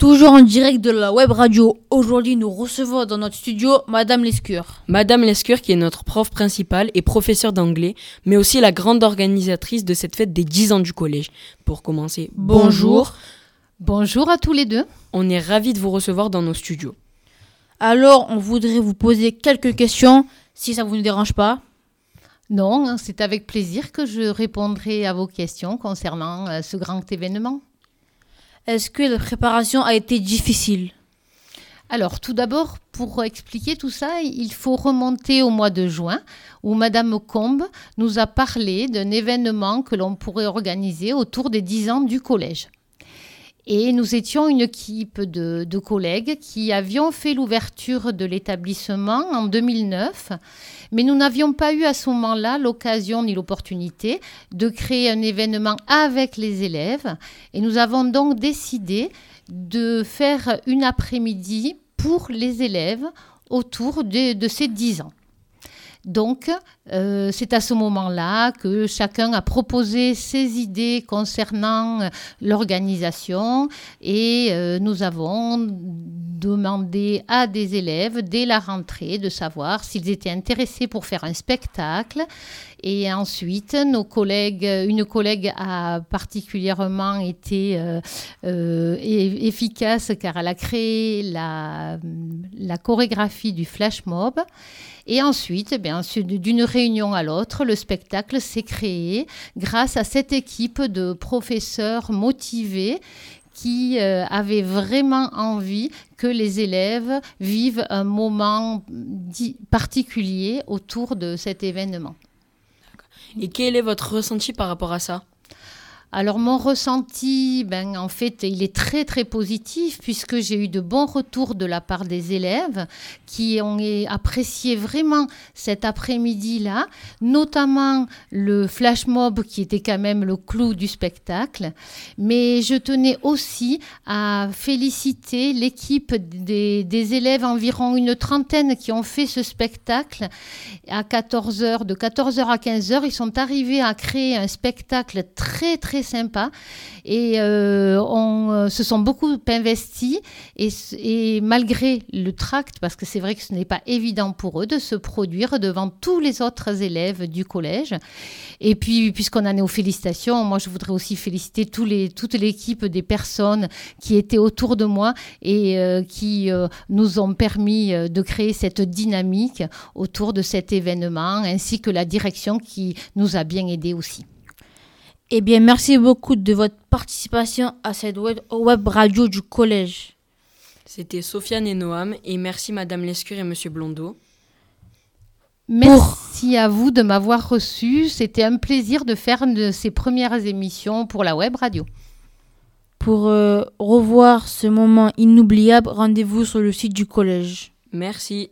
Toujours en direct de la web radio, aujourd'hui nous recevons dans notre studio Madame Lescure. Madame Lescure qui est notre prof principale et professeure d'anglais, mais aussi la grande organisatrice de cette fête des 10 ans du collège. Pour commencer, bonjour. Bonjour à tous les deux. On est ravis de vous recevoir dans nos studios. Alors, on voudrait vous poser quelques questions, si ça vous ne dérange pas. Non, hein, c'est avec plaisir que je répondrai à vos questions concernant euh, ce grand événement. Est-ce que la préparation a été difficile? Alors, tout d'abord, pour expliquer tout ça, il faut remonter au mois de juin, où Madame Combe nous a parlé d'un événement que l'on pourrait organiser autour des 10 ans du collège. Et nous étions une équipe de, collègues qui avions fait l'ouverture de l'établissement en 2009, mais nous n'avions pas eu à ce moment-là l'occasion ni l'opportunité de créer un événement avec les élèves. Et nous avons donc décidé de faire une après-midi pour les élèves autour de, de ces 10 ans. Donc, euh, c'est à ce moment-là que chacun a proposé ses idées concernant l'organisation et euh, nous avons demandé à des élèves dès la rentrée de savoir s'ils étaient intéressés pour faire un spectacle. Et ensuite, nos collègues, une collègue a particulièrement été efficace car elle a créé la, la chorégraphie du flash mob. Et ensuite, eh bien, d'une réunion à l'autre, le spectacle s'est créé grâce à cette équipe de professeurs motivés qui euh, avaient vraiment envie que les élèves vivent un moment particulier autour de cet événement. Et quel est votre ressenti par rapport à ça? Alors mon ressenti, ben, en fait, il est très très positif puisque j'ai eu de bons retours de la part des élèves qui ont apprécié vraiment cet après-midi-là, notamment le flash mob qui était quand même le clou du spectacle. Mais je tenais aussi à féliciter l'équipe des, des élèves, environ une trentaine qui ont fait ce spectacle à 14h, de 14h à 15h. Ils sont arrivés à créer un spectacle très très sympa. Et euh, on euh, se sont beaucoup investis. Et, malgré le tract, parce que c'est vrai que ce n'est pas évident pour eux de se produire devant tous les autres élèves du collège. Et puis, puisqu'on en est aux félicitations, moi, je voudrais aussi féliciter tous les, toute l'équipe des personnes qui étaient autour de moi et euh, qui nous ont permis de créer cette dynamique autour de cet événement, ainsi que la direction qui nous a bien aidés aussi. Eh bien, merci beaucoup de votre participation à cette web, radio du collège. C'était Sofiane et Noam, et merci Madame Lescure et Monsieur Blondeau. Merci à vous de m'avoir reçu. C'était un plaisir de faire de ces premières émissions pour la web radio. Pour euh, revoir ce moment inoubliable, rendez-vous sur le site du collège. Merci.